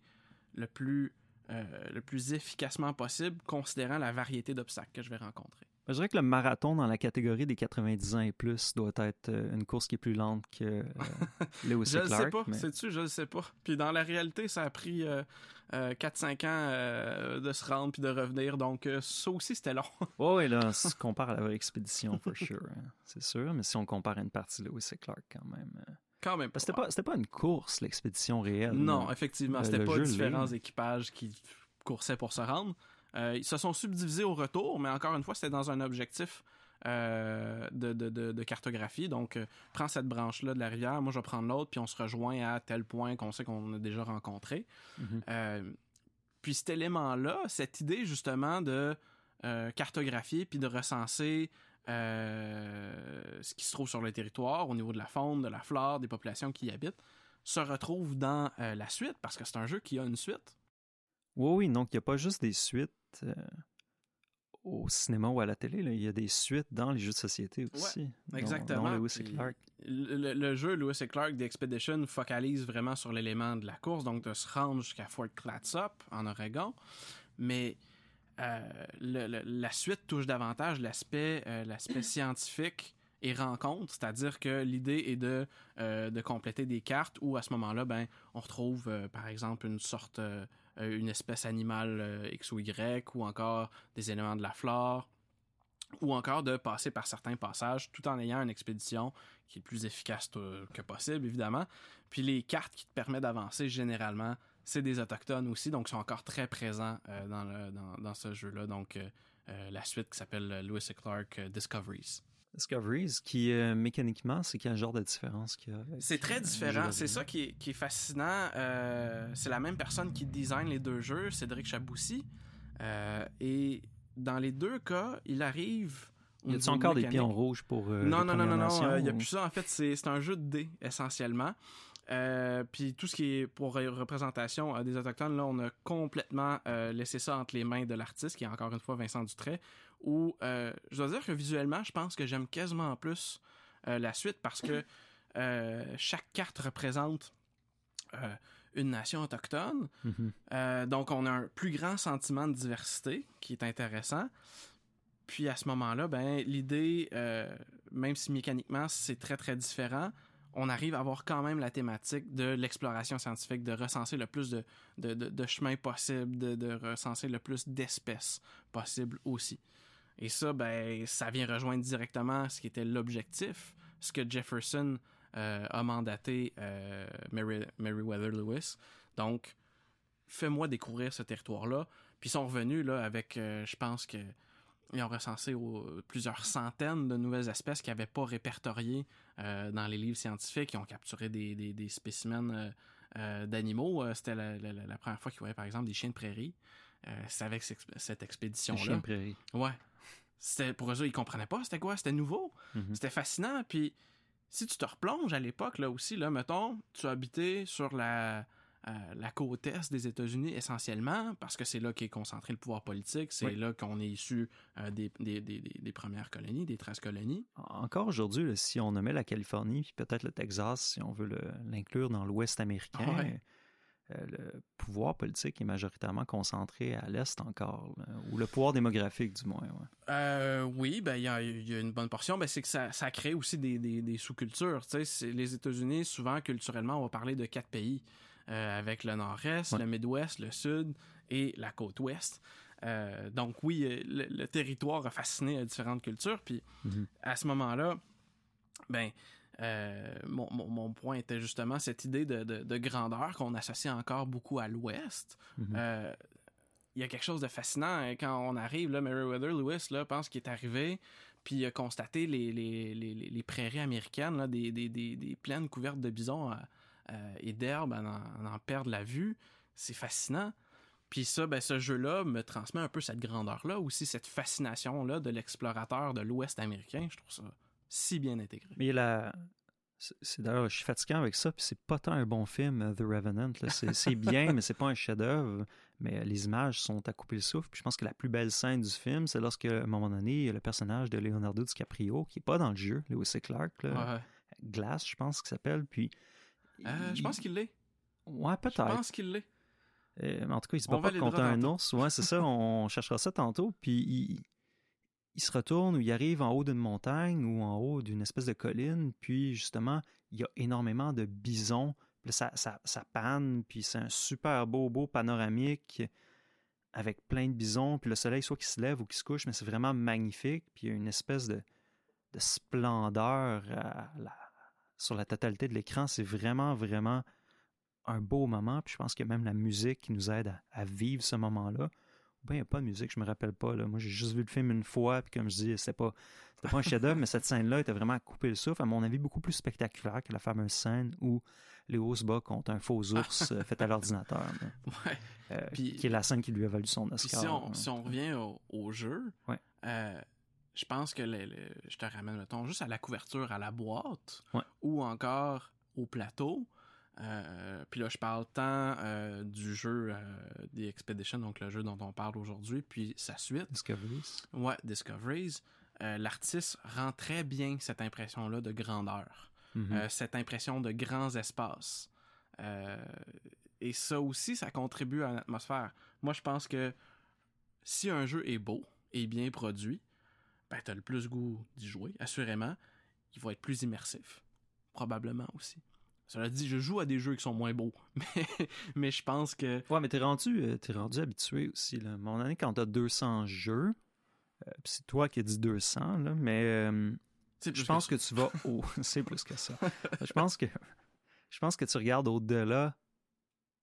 le plus euh, le plus efficacement possible, considérant la variété d'obstacles que je vais rencontrer. Je dirais que le marathon dans la catégorie des 90 ans et plus doit être euh, une course qui est plus lente que euh, (laughs) Lewis Je le sais pas, mais- sais-tu, je le sais pas. Puis dans la réalité, ça a pris euh, euh, 4-5 ans euh, de se rendre puis de revenir, donc euh, ça aussi c'était long. (laughs) Ouais, ouais, là, on compare à la vraie expédition, for sure. hein, C'est sûr, mais si on compare à une partie de Lewis et Clark, quand même. euh, Quand même. C'était pas, c'était pas une course, l'expédition réelle. Non, là. effectivement, c'était pas différents équipages qui coursaient pour se rendre. Euh, ils se sont subdivisés au retour, mais encore une fois, c'était dans un objectif euh, de, de- de- de cartographie. Donc, euh, prends cette branche-là de la rivière, moi je vais prendre l'autre, puis on se rejoint à tel point qu'on sait qu'on a déjà rencontré. Mhm. Euh, puis cet élément-là, cette idée justement de cartographier puis de recenser ce qui se trouve sur le territoire au niveau de la faune, de la flore, des populations qui y habitent, se retrouve dans la suite parce que c'est un jeu qui a une suite. Oui, oui, donc il n'y a pas juste des suites euh, au cinéma ou à la télé, il y a des suites dans les jeux de société aussi. Exactement. dont Lewis et Clark. Le, jeu Lewis et Clark d'Expedition focalise vraiment sur l'élément de la course, donc de se rendre jusqu'à Fort Clatsop en Oregon. Mais euh, le- le- la suite touche davantage l'aspect euh, l'aspect (coughs) scientifique et rencontre, c'est-à-dire que l'idée est de, euh, de compléter des cartes où à ce moment-là, ben, on retrouve euh, par exemple une sorte, euh, une espèce animale euh, X ou Y, ou encore des éléments de la flore, ou encore de passer par certains passages tout en ayant une expédition qui est plus efficace euh, que possible, évidemment. Puis les cartes qui te permettent d'avancer, généralement, c'est des autochtones aussi, donc sont encore très présents euh, dans, dans, dans ce jeu-là. Donc euh, euh, la suite qui s'appelle euh, Lewis et Clark euh, Discoveries. Discoveries, qui euh, mécaniquement, c'est quel genre de différence qu'il y a C'est très euh, différent. C'est ça qui est, qui est fascinant. Euh, c'est la même personne qui design les deux jeux, Cédric Chaboussi. Euh, et dans les deux cas, il arrive. au Y a-t-il niveau encore des pions rouges pour non, non, non, non, non, il y a plus ça. En fait, c'est un jeu de dés, essentiellement. Euh, puis tout ce qui est pour représentation euh, des Autochtones, là, on a complètement euh, laissé ça entre les mains de l'artiste, qui est encore une fois Vincent Dutray, où euh, je dois dire que visuellement, je pense que j'aime quasiment plus euh, la suite parce que (laughs) euh, chaque carte représente une nation autochtone. Mhm. Euh, donc, on a un plus grand sentiment de diversité qui est intéressant. Puis à ce moment-là, ben, l'idée, même si mécaniquement c'est très très différent, on arrive à avoir quand même la thématique de l'exploration scientifique, de recenser le plus de, de, de- de chemins possibles, de, de recenser le plus d'espèces possibles aussi. Et ça, ben, ça vient rejoindre directement ce qui était l'objectif, ce que Jefferson euh, a mandaté euh, Mary- Meriwether Lewis. Donc, fais-moi découvrir ce territoire-là. Puis ils sont revenus là, avec, euh, je pense que ils ont recensé au- plusieurs centaines de nouvelles espèces qu'ils n'avaient pas répertoriées euh, dans les livres scientifiques. Ils ont capturé des, des, des spécimens euh, d'animaux. C'était la, la- la première fois qu'ils voyaient, par exemple, des chiens de prairie. C'est avec cette expédition-là. chiens de prairie. Ouais. C'était pour eux, ils comprenaient pas c'était quoi, c'était nouveau. Mhm. C'était fascinant. Puis si tu te replonges à l'époque, là aussi, là, mettons, tu as habité sur la, euh, la côte est des États-Unis essentiellement, parce que c'est là qu'est concentré le pouvoir politique, c'est Oui. là qu'on est issu euh, des, des, des, des- des premières colonies, des 13 colonies. Encore aujourd'hui, si on nommait la Californie, puis peut-être le Texas, si on veut l'inclure dans l'Ouest américain, Ouais. Euh, le pouvoir politique est majoritairement concentré à l'Est encore, là, ou le pouvoir démographique du moins. ouais. Euh, oui, ben il y a, il y a une bonne portion. Ben, c'est que ça, ça crée aussi des, des, des sous-cultures. Les États-Unis, souvent, culturellement, on va parler de quatre pays. euh, avec le nord-est, Ouais. le Midwest, le sud et la côte ouest. Euh, donc oui, le, le territoire a fasciné différentes cultures. Puis Mhm. à ce moment-là, ben, euh, mon, mon- mon point était justement cette idée de, de- de grandeur qu'on associe encore beaucoup à l'Ouest. Mhm. Euh, il y a quelque chose de fascinant hein, quand on arrive, là, Meriwether Lewis là, pense qu'il est arrivé, puis il a constaté les, les, les, prairies américaines, là, des, des, des, des plaines couvertes de bisons euh, et d'herbes, à en, à en perdre la vue. C'est fascinant. Puis ça, ben, ce jeu-là me transmet un peu cette grandeur-là, aussi cette fascination-là de l'explorateur de l'Ouest américain. Je trouve ça si bien intégré. Mais la. C'est d'ailleurs, je suis fatiguant avec ça, puis c'est pas tant un bon film, euh, The Revenant. C'est bien, (laughs) mais c'est pas un chef-d'œuvre. Mais euh, les images sont à couper le souffle. Puis je pense que la plus belle scène du film, c'est lorsque, à un moment donné, il y a le personnage de Leonardo DiCaprio, qui est pas dans le jeu, Lewis C. Clark, là, Ouais. Glass, je pense qu'il s'appelle. Puis. Euh, je pense qu'il l'est. Ouais, Je peut-être. pense qu'il l'est. Euh, en tout cas, il se On bat pas contre un ours. Ouais, c'est ça, (laughs) on cherchera ça tantôt. Puis il, il se retourne ou il arrive en haut d'une montagne ou en haut d'une espèce de colline. Puis justement, il y a énormément de bisons. Puis ça, ça, ça panne. Puis c'est un super beau, beau panoramique avec plein de bisons. Puis le soleil, soit qui se lève ou qui se couche, mais c'est vraiment magnifique. Puis il y a une espèce de, de splendeur sur la totalité de l'écran. C'est vraiment, vraiment un beau moment. Puis je pense a même la musique qui nous aide à vivre ce moment-là. A pas de musique, je me rappelle pas. Là. Moi, j'ai juste vu le film une fois. Puis comme je dis, c'était pas, c'était pas un chef-d'œuvre, (laughs) mais cette scène-là était vraiment à couper le souffle. À mon avis, beaucoup plus spectaculaire que la fameuse scène où Léo se bat contre un faux ours (laughs) euh, fait à l'ordinateur. Ouais. Euh, Puis- qui est la scène qui lui a valu son Oscar. si on, si on revient au, au jeu, Ouais. euh, je pense que je te ramène le ton juste à la couverture, à la boîte, Ouais. ou encore au plateau. Euh, puis là, je parle tant euh, du jeu euh, The Expedition, donc le jeu dont on parle aujourd'hui, puis sa suite, Discoveries. ouais, Discoveries. Euh, L'artiste rend très bien cette impression-là de grandeur. Mhm. Euh, cette impression de grands espaces. Euh, et ça aussi, ça contribue à l'atmosphère. Moi, je pense que si un jeu est beau et bien produit, ben, t'as le plus goût d'y jouer, assurément. Il va être plus immersif. Probablement aussi. Cela dit, je joue à des jeux qui sont moins beaux, (laughs) mais, mais je pense que... Ouais, mais t'es rendu, euh, t'es rendu habitué aussi. Là. Moment donné, quand t'as 200 jeux, euh, c'est toi qui as dit 200, là, mais euh, je pense que que, tu vas au... (laughs) c'est plus que ça. je pense que (laughs) je pense que tu regardes au-delà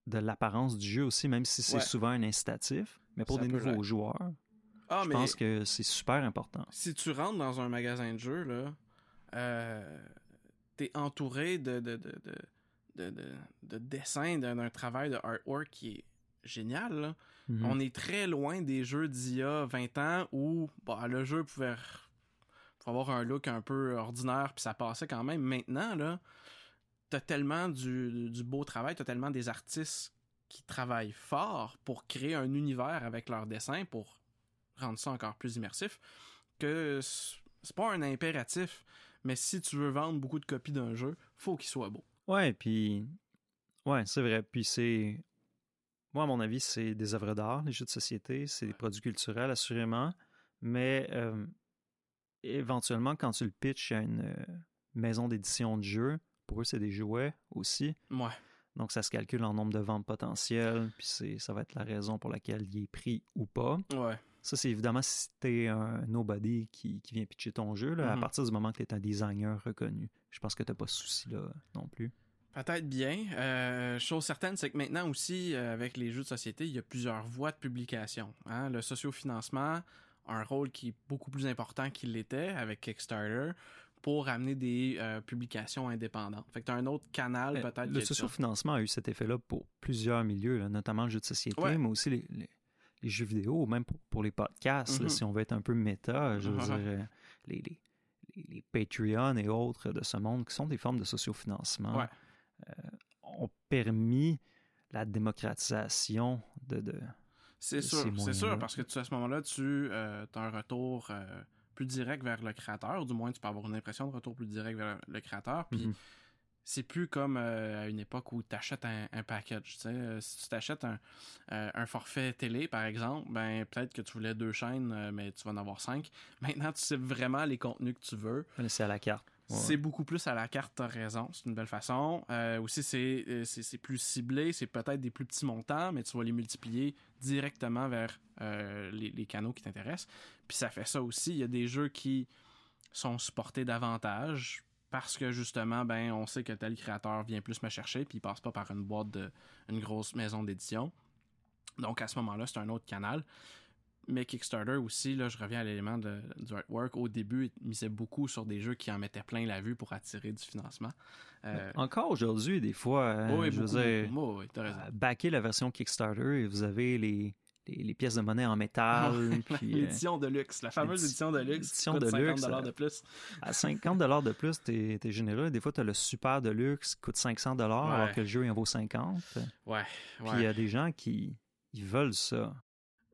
de l'apparence du jeu aussi, même si c'est Ouais. souvent un incitatif. Mais pour Ça des nouveaux joueurs, Ah, je mais pense que c'est super important. si tu rentres dans un magasin de jeux, là, euh, t'es entouré de, de, de, de, de, de- de dessins, d'un travail de artwork qui est génial. là. Mhm. On est très loin des jeux d'il y a 20 ans où bah, le jeu pouvait, pouvait avoir un look un peu ordinaire, puis ça passait quand même. Maintenant, là, t'as tellement du, du beau travail, t'as tellement des artistes qui travaillent fort pour créer un univers avec leurs dessins, pour rendre ça encore plus immersif, que c'est pas un impératif. Mais si tu veux vendre beaucoup de copies d'un jeu, faut qu'il soit beau. Ouais, puis ouais, c'est vrai. Puis c'est moi, à mon avis, c'est des œuvres d'art, les jeux de société, c'est des produits culturels, assurément. Mais euh, éventuellement, quand tu le pitches à une euh, maison d'édition de jeux, pour eux, c'est des jouets aussi. Ouais. Donc, ça se calcule en nombre de ventes potentielles, puis c'est, ça va être la raison pour laquelle il est pris ou pas. Ouais. Ça, c'est évidemment si t'es un nobody qui, qui vient pitcher ton jeu, là, à Mhm. partir du moment que tu es un designer reconnu. Je pense que t'as pas ce souci-là non plus. Peut-être bien. Euh, chose certaine, c'est que maintenant aussi, euh, avec les jeux de société, il y a plusieurs voies de publication. hein. Le sociofinancement a un rôle qui est beaucoup plus important qu'il l'était avec Kickstarter pour amener des euh, publications indépendantes. Fait que tu as un autre canal Euh, peut-être. Le sociofinancement a eu cet effet-là pour plusieurs milieux, là, notamment le jeu de société, Ouais. mais aussi les, les- les jeux vidéo, même pour, pour les podcasts, là, Mhm. si on veut être un peu méta, je veux Mhm. dire, euh, les, les, les- Patreon et autres de ce monde, qui sont des formes de sociofinancement, Ouais. euh, ont permis la démocratisation de... de C'est ces sûr, c'est sûr, parce que tu, à ce moment-là, tu as un retour euh, plus direct vers le créateur, ou du moins tu peux avoir une impression de retour plus direct vers le créateur, puis Mhm. C'est plus comme euh, à une époque où tu achètes un, un package. tu sais. Euh, Si tu t'achètes un, euh, un forfait télé, par exemple, ben peut-être que tu voulais deux chaînes, euh, mais tu vas en avoir cinq. (laughs) Maintenant, tu sais vraiment les contenus que tu veux. C'est à la carte. C'est beaucoup plus à la carte, t'as raison. C'est une belle façon. Aussi, c'est, c'est, plus ciblé. C'est peut-être des plus petits montants, mais tu vas les multiplier directement vers les, les, canaux qui t'intéressent. Puis ça fait ça aussi. Il y a des jeux qui sont supportés davantage parce que justement, ben, on sait que tel créateur vient plus me chercher, puis il passe pas par une boîte de une grosse maison d'édition. Donc à ce moment-là, c'est un autre canal. Mais Kickstarter aussi, là, je reviens à l'élément du artwork. Au début, il misait beaucoup sur des jeux qui en mettaient plein la vue pour attirer du financement. Euh, Encore aujourd'hui, des fois, hein, je veux dire, backer la version Kickstarter et vous avez les, les, pièces de monnaie en métal. Euh, l'édition de luxe, la fameuse édition de luxe. Édition de 50 luxe. de plus. À 50 de plus, t'es es généreux. Des fois, t'as le super de luxe qui coûte 500 alors que le jeu en vaut 50. Ouais. Puis il y a des gens qui ils veulent ça.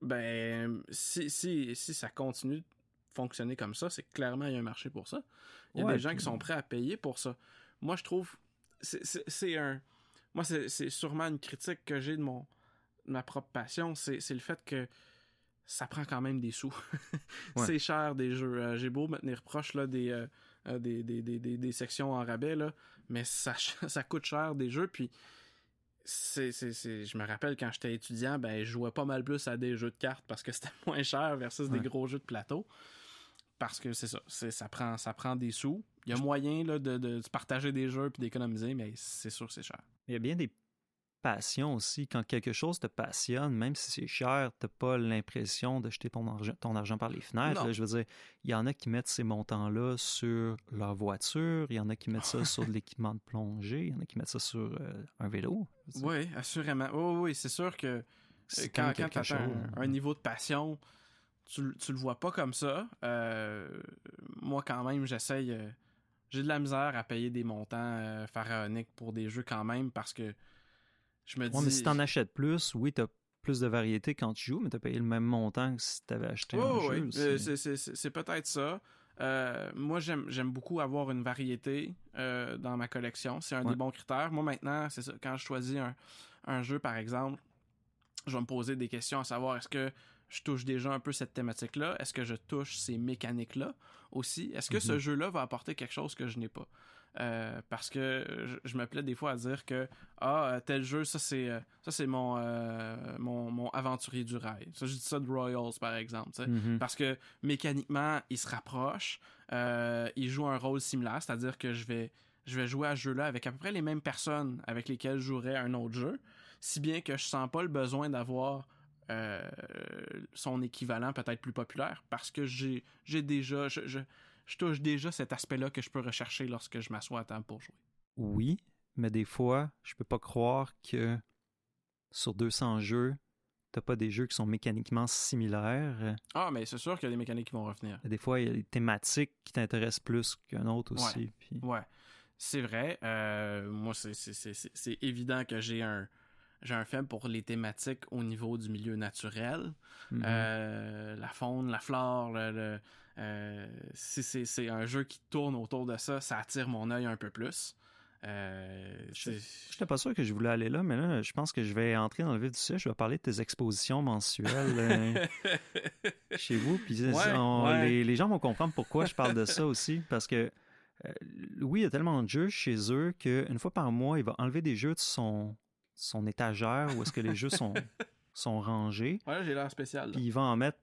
Ben, si, si, si ça continue de fonctionner comme ça, c'est clairement il y a un marché pour ça. Il y a des gens qui sont prêts à payer pour ça. Moi, je trouve. C'est un. Moi, c'est sûrement une critique que j'ai de mon ma propre passion, c'est le fait que ça prend quand même des sous. (laughs) c'est cher des jeux. Euh, j'ai beau me tenir proche là, euh, euh, des, des, des, des, sections en rabais, là, mais ça, (laughs) ça coûte cher des jeux. Puis, c'est, je me rappelle quand j'étais étudiant, ben, je jouais pas mal plus à des jeux de cartes parce que (laughs) c'était moins cher versus des gros jeux de plateau. Parce que c'est ça, ça prend, ça prend des sous. Il y a moyen là, de, de, partager des jeux et d'économiser, mais c'est sûr c'est cher. Il y a bien des passion aussi. Quand quelque chose te passionne, même si c'est cher, t'as pas l'impression de jeter ton argent, ton argent par les fenêtres. je veux dire, il y en a qui mettent ces montants-là sur leur voiture, il y en a qui mettent ça sur de l'équipement de plongée, il y en a qui mettent ça sur euh, un vélo. Oui, assurément. oui, c'est sûr que euh, quand, quand tu as un, niveau de passion, tu, tu le vois pas comme ça. Euh, moi, quand même, j'essaye. j'ai de la misère à payer des montants pharaoniques pour des jeux quand même parce que je me dis. mais si t'en achètes plus, oui, t'as plus de variété quand tu joues, mais t'as payé le même montant que si t'avais acheté un jeu. Euh, c'est peut-être ça. Euh, moi, j'aime beaucoup avoir une variété euh, dans ma collection. C'est un des bons critères. Moi, maintenant, c'est ça. Quand je choisis un, un, jeu, par exemple, je vais me poser des questions à savoir est-ce que je touche déjà un peu cette thématique-là? Est-ce que je touche ces mécaniques-là aussi? Est-ce que ce mm-hmm. jeu-là va apporter quelque chose que je n'ai pas? Euh, parce que je, me plais des fois à dire que ah euh, tel jeu ça c'est euh, ça c'est mon, mon, mon aventurier du rail ça je dis ça de Royals par exemple mm-hmm. parce que mécaniquement il se rapproche il joue un rôle similaire c'est à dire que je vais je vais jouer à ce jeu là avec à peu près les mêmes personnes avec lesquelles je jouerais un autre jeu si bien que je sens pas le besoin d'avoir son équivalent peut-être plus populaire parce que j'ai j'ai déjà je, je touche déjà cet aspect-là que je peux rechercher lorsque je m'assois à table pour jouer. Oui, mais des fois, je peux pas croire que sur 200 jeux, t'as pas des jeux qui sont mécaniquement similaires. Ah, mais c'est sûr qu'il y a des mécaniques qui vont revenir. Des fois, il y a des thématiques qui t'intéressent plus qu'un autre aussi. Ouais, c'est vrai. Euh, moi, c'est évident que j'ai un, j'ai un faible pour les thématiques au niveau du milieu naturel. Mm-hmm. Euh, la faune, la flore, le, si c'est un jeu qui tourne autour de ça, ça attire mon œil un peu plus. Euh, je n'étais pas sûr que je voulais aller là, mais là, je pense que je vais entrer dans le vif du sujet. Je vais parler de tes expositions mensuelles euh, (laughs) chez vous. Puis Les, gens vont comprendre pourquoi je parle de ça aussi. Parce que, oui, il y a tellement de jeux chez eux qu'une fois par mois, il va enlever des jeux de son, son étagère où est-ce que les jeux sont, (laughs) sont rangés. Ouais, j'ai l'air spécial. Puis il va en mettre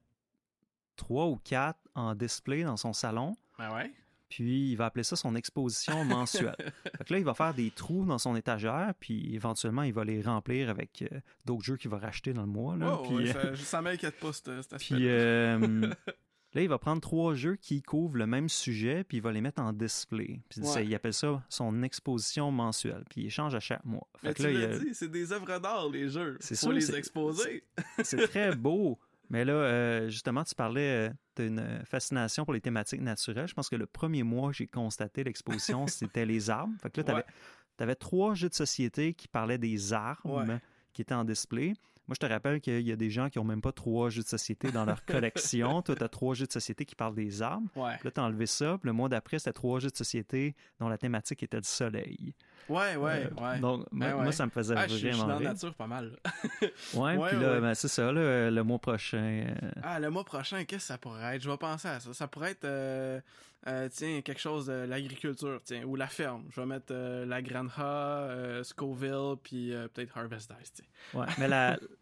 trois ou quatre en display dans son salon. Ben ouais. Puis il va appeler ça son exposition mensuelle. (laughs) fait là, il va faire des trous dans son étagère, puis éventuellement, il va les remplir avec euh, d'autres jeux qu'il va racheter dans le mois. Là, oh, puis, ça, ça m'inquiète pas, cet, aspect. (laughs) Puis euh, (laughs) là, il va prendre trois jeux qui couvrent le même sujet, puis il va les mettre en display. Puis il appelle ça son exposition mensuelle. Puis il change à chaque mois. Fait tu l'as dit, c'est des œuvres d'art, les jeux. C'est Faut les exposer. C'est très beau. Mais là, euh, justement, tu parlais euh, d'une fascination pour les thématiques naturelles. Je pense que le premier mois, j'ai constaté l'exposition, (laughs) c'était les arbres. Fait que là, tu avais, trois jeux de société qui parlaient des arbres qui étaient en display. Moi, je te rappelle qu'il y a des gens qui n'ont même pas trois jeux de société dans leur (laughs) collection. Toi, tu as trois jeux de société qui parlent des arbres. Là, tu as enlevé ça. le mois d'après, c'était trois jeux de société dont la thématique était le soleil. Ouais, ouais, euh, ouais. Donc, moi, ça me faisait ah, vraiment je, je suis dans la nature pas mal. (laughs) ouais, puis là, ben, c'est ça, le mois prochain. Euh, ah, le mois prochain, qu'est-ce que ça pourrait être? Je vais penser à ça. Ça pourrait être... Euh, euh, tiens, quelque chose de l'agriculture, tiens, ou la ferme. Je vais mettre euh, la Granja, euh, Scoville, puis euh, peut-être Harvest Dice, tiens. Ouais, mais la, (laughs)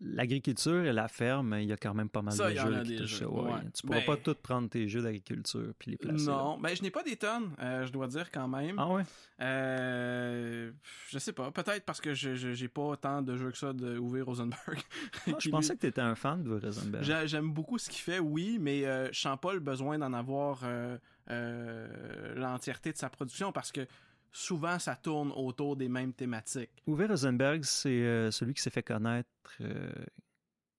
l'agriculture et la ferme, il y a quand même pas mal Ça, de jeux a qui jeux, ouais. ouais. Tu pourras Ben- pas tout prendre tes jeux d'agriculture puis les placer. là. Non, ben je n'ai pas des tonnes, euh, je dois dire quand même. Ah ouais? Euh, je sais pas, peut-être parce que je j'ai pas autant de jeux que ça de Uwe Rosenberg. Ah, je (laughs) pensais que tu étais un fan de Rosenberg. J'a- J'aime beaucoup ce qu'il fait, oui, mais euh, je sens pas le besoin d'en avoir euh, l'entièreté de sa production parce que souvent ça tourne autour des mêmes thématiques. Uwe Rosenberg, c'est euh, celui qui s'est fait connaître euh,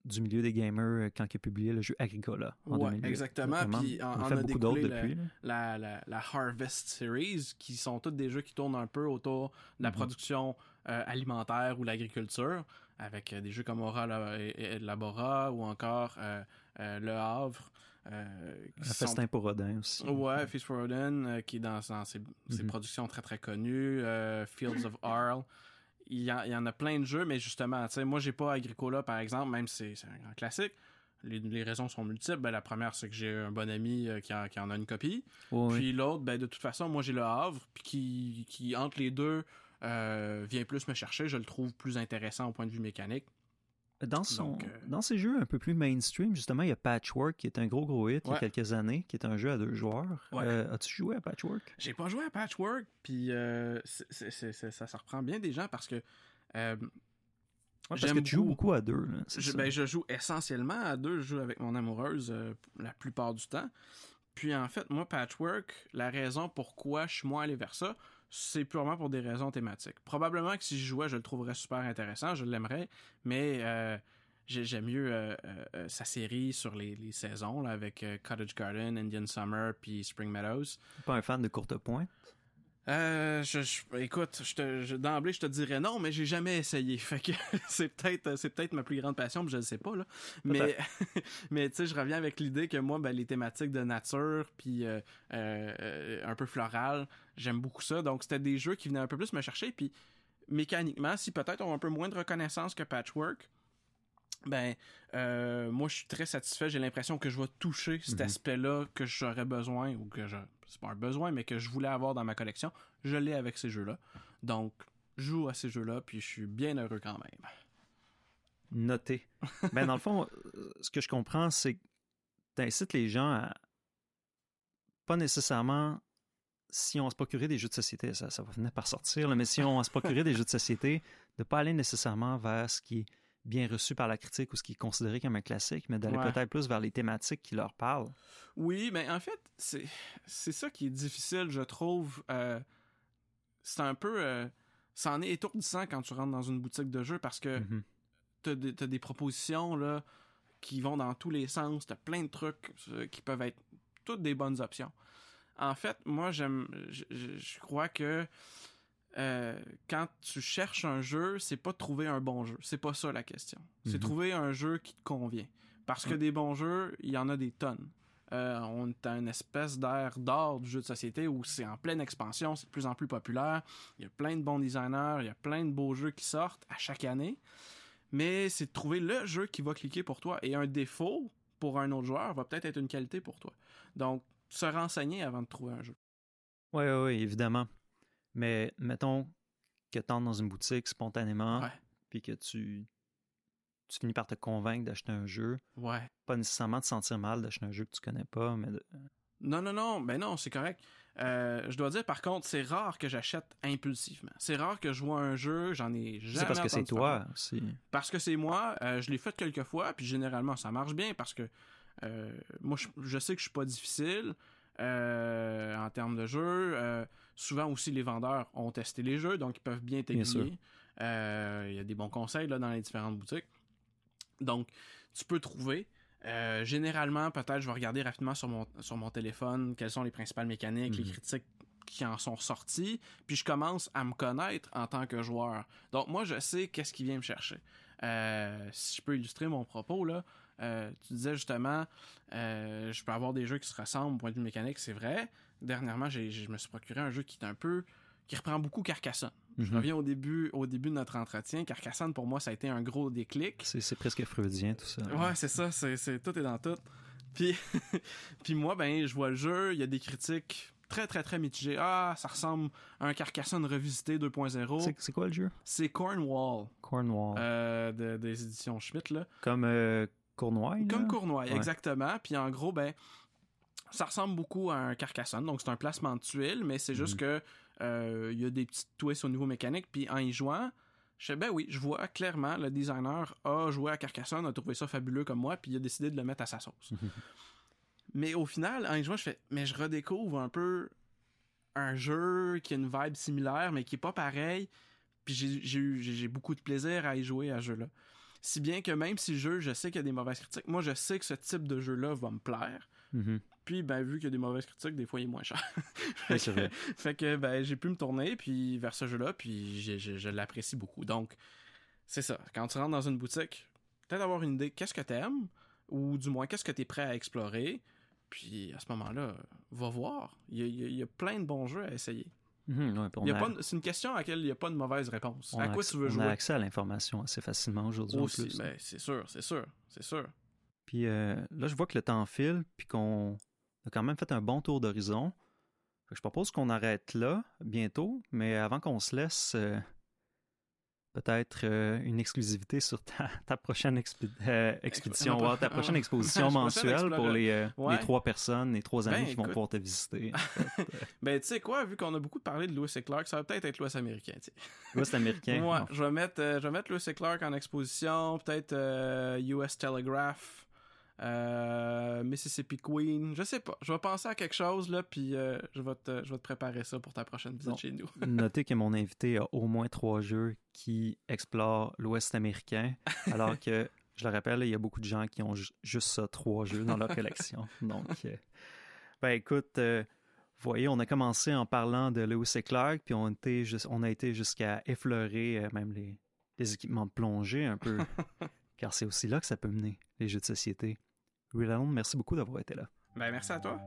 du milieu des gamers euh, quand il a publié le jeu Agricola en Ouais, 2008. exactement, notamment. puis en fait a beaucoup d'autres depuis. La, la, la Harvest Series, qui sont tous des jeux qui tournent un peu autour de la Mhm. production euh, alimentaire ou l'agriculture, avec des jeux comme Aura La- et, et Labora ou encore Le Havre. Euh, sont- festin pour Rodin aussi. Ouais, Feast for Odin, euh, qui est dans, dans ses, ses Mhm. productions très très connues, euh, Fields of Arle. Il y, en, il y en a plein de jeux, mais justement, tu sais, moi j'ai pas Agricola par exemple, même si c'est un grand classique. Les, les raisons sont multiples. Ben, la première, c'est que j'ai un bon ami euh, qui, en, qui en a une copie. Puis l'autre, ben, de toute façon, moi j'ai le Havre, puis qui, qui entre les deux euh, vient plus me chercher. Je le trouve plus intéressant au point de vue mécanique. Dans, son, Donc, euh, dans ces jeux un peu plus mainstream, justement, il y a Patchwork qui est un gros gros hit il y a Ouais. quelques années, qui est un jeu à deux joueurs. Ouais. Euh, As-tu joué à Patchwork? J'ai pas joué à Patchwork, puis euh, ça, ça reprend bien des gens parce que euh, parce J'aime que tu joues beaucoup. à deux. là, Je, ben, je joue essentiellement à deux. Je joue avec mon amoureuse la plupart du temps. Puis en fait, moi, Patchwork, la raison pourquoi je suis moins allé vers ça, c'est purement pour des raisons thématiques. Probablement que si je jouais, je le trouverais super intéressant, je l'aimerais, mais euh, j'ai- j'aime mieux euh, euh, sa série sur les, saisons, là, avec Cottage Garden, Indian Summer, puis Spring Meadows. pas un fan de courte pointe? Euh, je, je- écoute, je te, je- d'emblée, je te dirais non, mais j'ai jamais essayé. (laughs) Fait que c'est peut-être, c'est peut-être ma plus grande passion, mais je ne sais pas là. Mais, (laughs) mais tu sais, je reviens avec l'idée que moi, ben, les thématiques de nature, puis euh, euh, euh, un peu floral, j'aime beaucoup ça. Donc c'était des jeux qui venaient un peu plus me chercher, puis mécaniquement, si peut-être ont un peu moins de reconnaissance que Patchwork. Ben, euh, moi, je suis très satisfait. J'ai l'impression que je vais toucher cet Mhm. aspect-là que j'aurais besoin, ou que je, c'est pas un besoin, mais que je voulais avoir dans ma collection. Je l'ai avec ces jeux-là. Donc, je joue à ces jeux-là, puis je suis bien heureux quand même. Noté. (laughs) ben, dans le fond, euh, ce que je comprends, c'est que tu incites les gens à pas nécessairement si on se procurait des jeux de société, ça, ça va finir par sortir, là, mais si on se procurait des jeux de société, de pas aller nécessairement vers ce qui est bien reçu par la critique ou ce qui est considéré comme un classique, mais d'aller Ouais. peut-être plus vers les thématiques qui leur parlent. Oui, mais en fait, c'est c'est ça qui est difficile, je trouve. Euh, c'est un peu... Euh, ça en est étourdissant quand tu rentres dans une boutique de jeux parce que t'as des, t'as des propositions là, qui vont dans tous les sens. T'as plein de trucs euh, qui peuvent être toutes des bonnes options. En fait, moi, j'aime, je crois que euh, quand tu cherches un jeu, c'est pas de trouver un bon jeu. C'est pas ça la question. C'est Mhm. trouver un jeu qui te convient. Parce que Ouais. des bons jeux, il y en a des tonnes. Euh, on est à une espèce d'air d'or du jeu de société où c'est en pleine expansion, c'est de plus en plus populaire. Il y a plein de bons designers, il y a plein de beaux jeux qui sortent à chaque année. Mais c'est de trouver le jeu qui va cliquer pour toi. Et un défaut pour un autre joueur va peut-être être une qualité pour toi. Donc, se renseigner avant de trouver un jeu. Oui, oui, oui, évidemment. Mais mettons que tu entres dans une boutique spontanément, puis que tu, tu finis par te convaincre d'acheter un jeu. Ouais. Pas nécessairement te sentir mal d'acheter un jeu que tu connais pas, mais de- Non, non, non, ben non, c'est correct. Euh, je dois dire, par contre, c'est rare que j'achète impulsivement. C'est rare que je vois un jeu, j'en ai jamais c'est parce que c'est toi aussi. Parce que c'est moi, euh, je l'ai fait quelques fois, puis généralement ça marche bien parce que euh, moi je, je sais que je suis pas difficile euh, en termes de jeu. Souvent aussi les vendeurs ont testé les jeux, donc ils peuvent bien t'aiguiller. Euh, Il y a des bons conseils là, dans les différentes boutiques. Donc tu peux trouver. Euh, généralement, peut-être je vais regarder rapidement sur mon, sur mon téléphone quelles sont les principales mécaniques, les Mhm. critiques qui en sont sorties, puis je commence à me connaître en tant que joueur. Donc moi, je sais qu'est-ce qui vient me chercher. Euh, si je peux illustrer mon propos, là, euh, tu disais justement, euh, je peux avoir des jeux qui se ressemblent au point de vue mécanique, c'est vrai. Dernièrement, j'ai, je me suis procuré un jeu qui est un peu, qui reprend beaucoup Carcassonne. Je Mhm. reviens au début, au début de notre entretien. Carcassonne, pour moi, ça a été un gros déclic. C'est c'est presque freudien tout ça. Ouais, c'est ça, c'est, c'est- tout est dans tout. Puis, (laughs) puis moi, ben, je vois le jeu, il y a des critiques très, très, très mitigées. Ah, ça ressemble à un Carcassonne revisité 2.0. C'est- quoi le jeu? C'est Cornwall, Cornwall. euh, de- des éditions Schmidt, là. Comme euh, Comme Ouais. exactement. Puis en gros, ben, ça ressemble beaucoup à un Carcassonne. Donc c'est un placement de tuiles, mais c'est juste Mhm. que euh, il y a des petites twists au niveau mécanique. Puis en y jouant, je sais, ben oui, je vois clairement le designer a joué à Carcassonne, a trouvé ça fabuleux comme moi, puis il a décidé de le mettre à sa sauce. (laughs) mais au final, en y jouant, je fais, mais je redécouvre un peu un jeu qui a une vibe similaire, mais qui est pas pareil. Puis j'ai beaucoup de plaisir à y jouer à ce jeu-là. Si bien que même si le jeu, je sais qu'il y a des mauvaises critiques, moi je sais que ce type de jeu-là va me plaire. Mhm. Puis ben vu qu'il y a des mauvaises critiques, des fois il est moins cher. (laughs) C'est vrai. (laughs) fait que ben j'ai pu me tourner puis vers ce jeu-là, puis je l'apprécie beaucoup. Donc c'est ça. Quand tu rentres dans une boutique, peut-être avoir une idée qu'est-ce que t'aimes? Ou du moins qu'est-ce que t'es prêt à explorer? Puis à ce moment-là, va voir. Il y, a, il y a- plein de bons jeux à essayer. Mhm, ouais, on a de- C'est une question à laquelle il n'y a pas de mauvaise réponse. on à quoi tu veux on jouer? a accès à l'information assez facilement aujourd'hui aussi. Ben, c'est sûr, c'est sûr, c'est sûr. Puis euh, là, je vois que le temps file, puis qu'on a quand même fait un bon tour d'horizon. Je propose qu'on arrête là bientôt, mais avant qu'on se laisse, euh, peut-être euh, une exclusivité sur ta, (laughs) ta prochaine expédition, ouais, ta prochaine (laughs) exposition mensuelle pour les, Ouais. les trois personnes, les trois amis Ben, qui vont pouvoir te visiter. (laughs) Ben, tu sais quoi, vu qu'on a beaucoup parlé de Lewis et Clark, ça va peut-être être Lewis américain, tu sais. L'Ouest américain. Moi, je vais mettre, je vais mettre Lewis et Clark en exposition, peut-être US Telegraph, euh, Mississippi Queen, je sais pas. Je vais penser à quelque chose, là, puis euh, je, vais te, je vais te préparer ça pour ta prochaine visite Bon. chez nous. (laughs) Notez que mon invité a au moins trois jeux qui explorent l'Ouest américain, (laughs) alors que, je le rappelle, il y a beaucoup de gens qui ont ju- juste ça, trois jeux dans leur (laughs) collection. Donc, euh, ben écoute, vous voyez, on a commencé en parlant de Lewis et Clark, puis on, était on a été jusqu'à effleurer même les, les équipements de plongée un peu, car c'est aussi là que ça peut mener, les jeux de société. Real Alone, merci beaucoup d'avoir été là. Ben, merci à toi.